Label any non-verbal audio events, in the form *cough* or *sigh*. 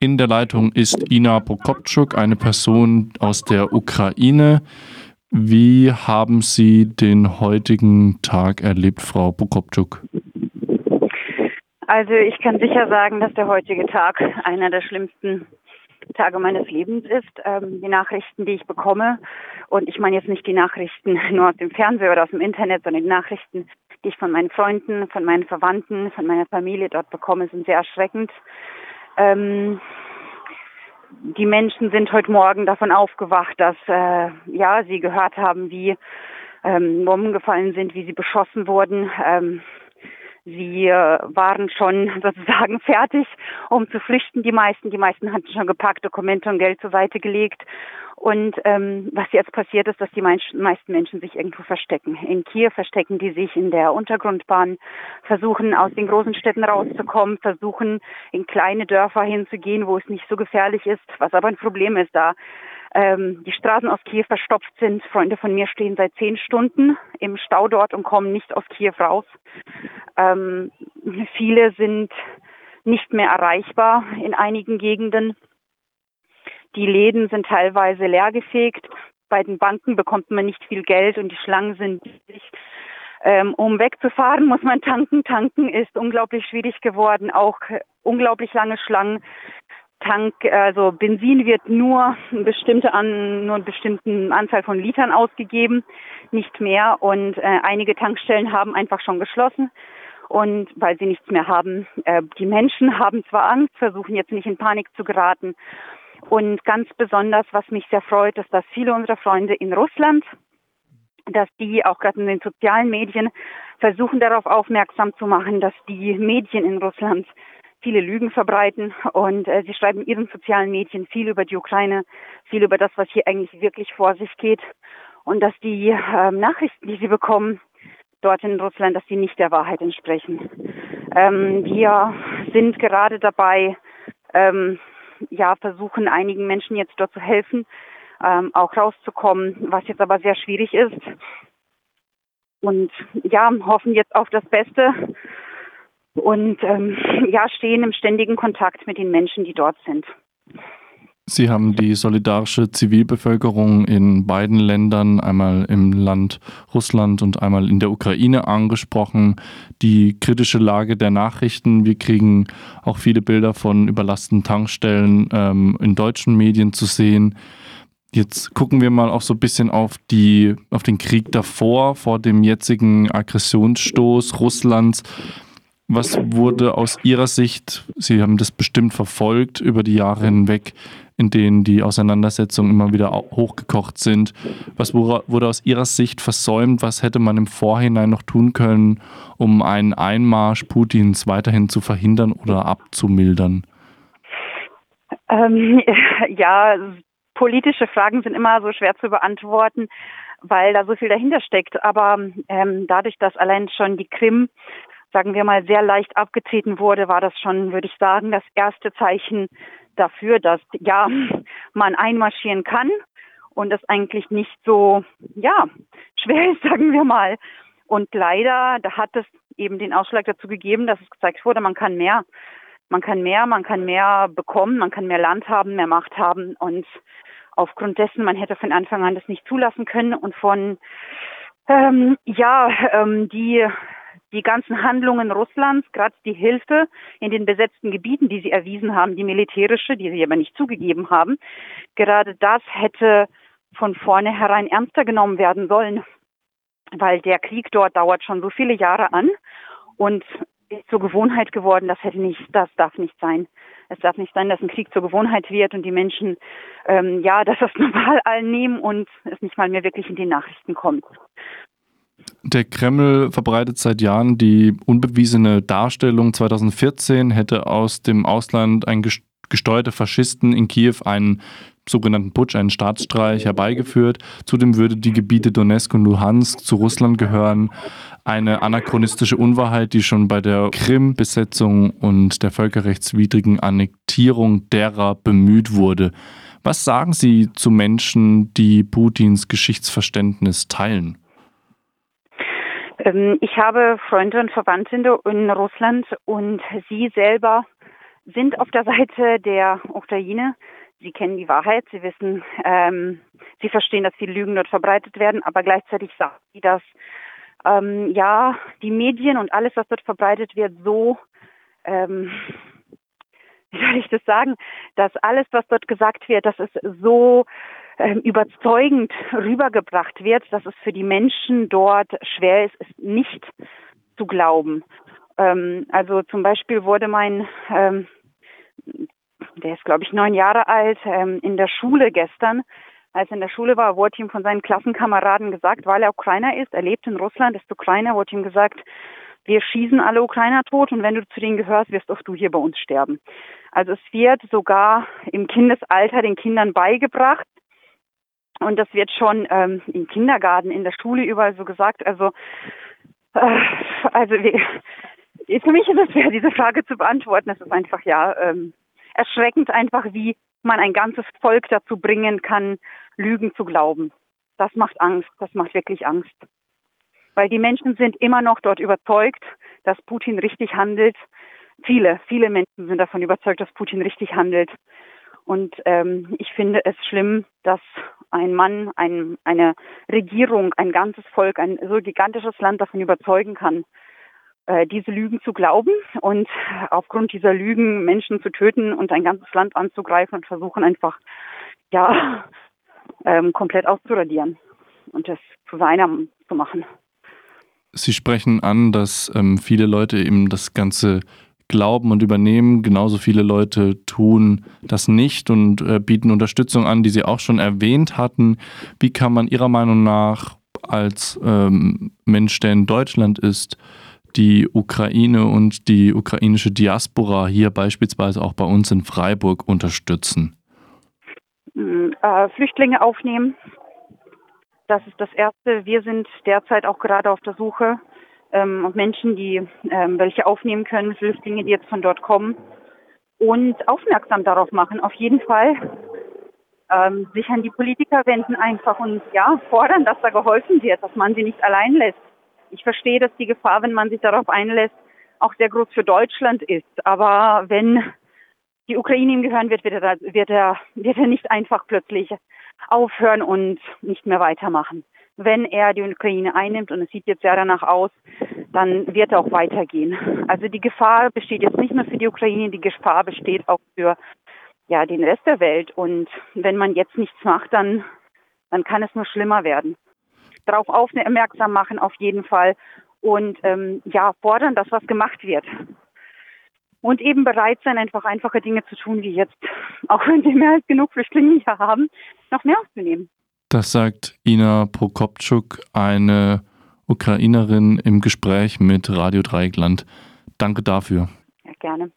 In der Leitung ist Ina Prokopczuk, eine Person aus der Ukraine. Wie haben Sie den heutigen Tag erlebt, Frau Prokopczuk? Also ich kann sicher sagen, dass der heutige Tag einer der schlimmsten Tage meines Lebens ist. Ähm, die Nachrichten, die ich bekomme, und ich meine jetzt nicht die Nachrichten *laughs* nur aus dem Fernsehen oder aus dem Internet, sondern die Nachrichten, die ich von meinen Freunden, von meinen Verwandten, von meiner Familie dort bekomme, sind sehr erschreckend. Ähm, die Menschen sind heute Morgen davon aufgewacht, dass äh, ja sie gehört haben, wie ähm, Bomben gefallen sind, wie sie beschossen wurden. Ähm, sie äh, waren schon *laughs* sozusagen fertig, um zu flüchten. Die meisten, die meisten hatten schon gepackt, Dokumente und Geld zur Seite gelegt und ähm, was jetzt passiert ist, dass die meisten Menschen sich irgendwo verstecken. In Kiew verstecken die sich in der Untergrundbahn, versuchen aus den großen Städten rauszukommen, versuchen in kleine Dörfer hinzugehen, wo es nicht so gefährlich ist, was aber ein Problem ist, da ähm, die Straßen aus Kiew verstopft sind. Freunde von mir stehen seit zehn Stunden im Stau dort und kommen nicht aus Kiew raus. Ähm, viele sind nicht mehr erreichbar in einigen Gegenden. Die Läden sind teilweise leergefegt. Bei den Banken bekommt man nicht viel Geld und die Schlangen sind ähm, um wegzufahren, muss man tanken. Tanken ist unglaublich schwierig geworden, auch unglaublich lange Schlangen. Tank, also Benzin wird nur eine bestimmte an, nur eine bestimmte Anzahl von Litern ausgegeben, nicht mehr. Und äh, einige Tankstellen haben einfach schon geschlossen. Und weil sie nichts mehr haben, äh, die Menschen haben zwar Angst, versuchen jetzt nicht in Panik zu geraten und ganz besonders, was mich sehr freut, ist, dass viele unserer Freunde in Russland, dass die auch gerade in den sozialen Medien versuchen darauf aufmerksam zu machen, dass die Medien in Russland viele Lügen verbreiten und äh, sie schreiben in ihren sozialen Medien viel über die Ukraine, viel über das, was hier eigentlich wirklich vor sich geht und dass die äh, Nachrichten, die sie bekommen, dort in Russland, dass die nicht der Wahrheit entsprechen. Ähm, wir sind gerade dabei, ähm, ja, versuchen einigen Menschen jetzt dort zu helfen, ähm, auch rauszukommen, was jetzt aber sehr schwierig ist. Und ja, hoffen jetzt auf das Beste und ähm, ja, stehen im ständigen Kontakt mit den Menschen, die dort sind. Sie haben die solidarische Zivilbevölkerung in beiden Ländern, einmal im Land Russland und einmal in der Ukraine angesprochen. Die kritische Lage der Nachrichten. Wir kriegen auch viele Bilder von überlasteten Tankstellen ähm, in deutschen Medien zu sehen. Jetzt gucken wir mal auch so ein bisschen auf, die, auf den Krieg davor, vor dem jetzigen Aggressionsstoß Russlands. Was wurde aus Ihrer Sicht, Sie haben das bestimmt verfolgt über die Jahre hinweg, in denen die Auseinandersetzungen immer wieder hochgekocht sind, was wurde aus Ihrer Sicht versäumt? Was hätte man im Vorhinein noch tun können, um einen Einmarsch Putins weiterhin zu verhindern oder abzumildern? Ähm, *laughs* ja, politische Fragen sind immer so schwer zu beantworten weil da so viel dahinter steckt. Aber ähm, dadurch, dass allein schon die Krim sagen wir mal, sehr leicht abgetreten wurde, war das schon, würde ich sagen, das erste Zeichen dafür, dass ja, *laughs* man einmarschieren kann und das eigentlich nicht so, ja, schwer ist, *laughs* sagen wir mal. Und leider, da hat es eben den Ausschlag dazu gegeben, dass es gezeigt wurde, man kann mehr. Man kann mehr, man kann mehr bekommen, man kann mehr Land haben, mehr Macht haben und aufgrund dessen, man hätte von Anfang an das nicht zulassen können und von ähm, ja, ähm, die die ganzen Handlungen Russlands, gerade die Hilfe in den besetzten Gebieten, die sie erwiesen haben, die militärische, die sie aber nicht zugegeben haben, gerade das hätte von vornherein ernster genommen werden sollen, weil der Krieg dort dauert schon so viele Jahre an und ist zur Gewohnheit geworden, das hätte nicht, das darf nicht sein. Es darf nicht sein, dass ein Krieg zur Gewohnheit wird und die Menschen ähm, ja, dass *laughs* das normal allen nehmen und es nicht mal mehr wirklich in die Nachrichten kommt. Der Kreml verbreitet seit Jahren die unbewiesene Darstellung, 2014 hätte aus dem Ausland ein gesteuerte Faschisten in Kiew einen sogenannten Putsch, einen Staatsstreich herbeigeführt. Zudem würde die Gebiete Donetsk und Luhansk zu Russland gehören. Eine anachronistische Unwahrheit, die schon bei der Krim-Besetzung und der völkerrechtswidrigen Annektierung derer bemüht wurde. Was sagen Sie zu Menschen, die Putins Geschichtsverständnis teilen? Ähm, ich habe Freunde und Verwandte in Russland und sie selber sind auf der Seite der Ukraine. Sie kennen die Wahrheit, sie wissen, ähm, sie verstehen, dass viele Lügen dort verbreitet werden, aber gleichzeitig sagen sie, dass ähm, ja die Medien und alles, was dort verbreitet wird, so ähm, *laughs* wie soll ich das sagen, dass alles, was dort gesagt wird, dass es so überzeugend rübergebracht wird, dass es für die Menschen dort schwer ist, es nicht zu glauben. Ähm, also zum Beispiel wurde mein, ähm, der ist glaube ich neun Jahre alt, ähm, in der Schule gestern, als er in der Schule war, wurde ihm von seinen Klassenkameraden gesagt, weil er Ukrainer ist, er lebt in Russland, ist Ukrainer, wurde ihm gesagt, wir schießen alle Ukrainer tot und wenn du zu denen gehörst, wirst auch du hier bei uns sterben. Also es wird sogar im Kindesalter den Kindern beigebracht, und das wird schon ähm, im Kindergarten, in der Schule überall so gesagt. Also, äh, also wie, für mich ist es schwer, diese Frage zu beantworten. Es ist einfach ja ähm, erschreckend einfach, wie man ein ganzes Volk dazu bringen kann, Lügen zu glauben. Das macht Angst. Das macht wirklich Angst. Weil die Menschen sind immer noch dort überzeugt, dass Putin richtig handelt. Viele, viele Menschen sind davon überzeugt, dass Putin richtig handelt. Und ähm, ich finde es schlimm, dass ein Mann, ein, eine Regierung, ein ganzes Volk, ein so gigantisches Land davon überzeugen kann, äh, diese Lügen zu glauben und aufgrund dieser Lügen Menschen zu töten und ein ganzes Land anzugreifen und versuchen einfach, ja, ähm, komplett auszuradieren und das zu seiner zu machen. Sie sprechen an, dass ähm, viele Leute eben das Ganze glauben und übernehmen. Genauso viele Leute tun das nicht und äh, bieten Unterstützung an, die Sie auch schon erwähnt hatten. Wie kann man Ihrer Meinung nach als ähm, Mensch, der in Deutschland ist, die Ukraine und die ukrainische Diaspora hier beispielsweise auch bei uns in Freiburg unterstützen? Hm, äh, Flüchtlinge aufnehmen. Das ist das Erste. Wir sind derzeit auch gerade auf der Suche ähm, Menschen, die ähm, welche aufnehmen können, Flüchtlinge, die jetzt von dort kommen und aufmerksam darauf machen, auf jeden Fall ähm, sich an die Politiker wenden einfach und ja, fordern, dass da geholfen wird, dass man sie nicht allein lässt. Ich verstehe, dass die Gefahr, wenn man sich darauf einlässt, auch sehr groß für Deutschland ist. Aber wenn die Ukraine ihm gehören wird, wird er, wird er, wird er nicht einfach plötzlich aufhören und nicht mehr weitermachen wenn er die Ukraine einnimmt, und es sieht jetzt ja danach aus, dann wird er auch weitergehen. Also die Gefahr besteht jetzt nicht nur für die Ukraine, die Gefahr besteht auch für ja, den Rest der Welt. Und wenn man jetzt nichts macht, dann, dann kann es nur schlimmer werden. Darauf aufmerksam machen auf jeden Fall und ähm, ja, fordern, dass was gemacht wird. Und eben bereit sein, einfach einfache Dinge zu tun, wie jetzt, auch wenn wir mehr als genug Flüchtlinge hier haben, noch mehr aufzunehmen. Das sagt Ina Prokopczuk, eine Ukrainerin im Gespräch mit Radio Dreieckland. Danke dafür. Ja, gerne.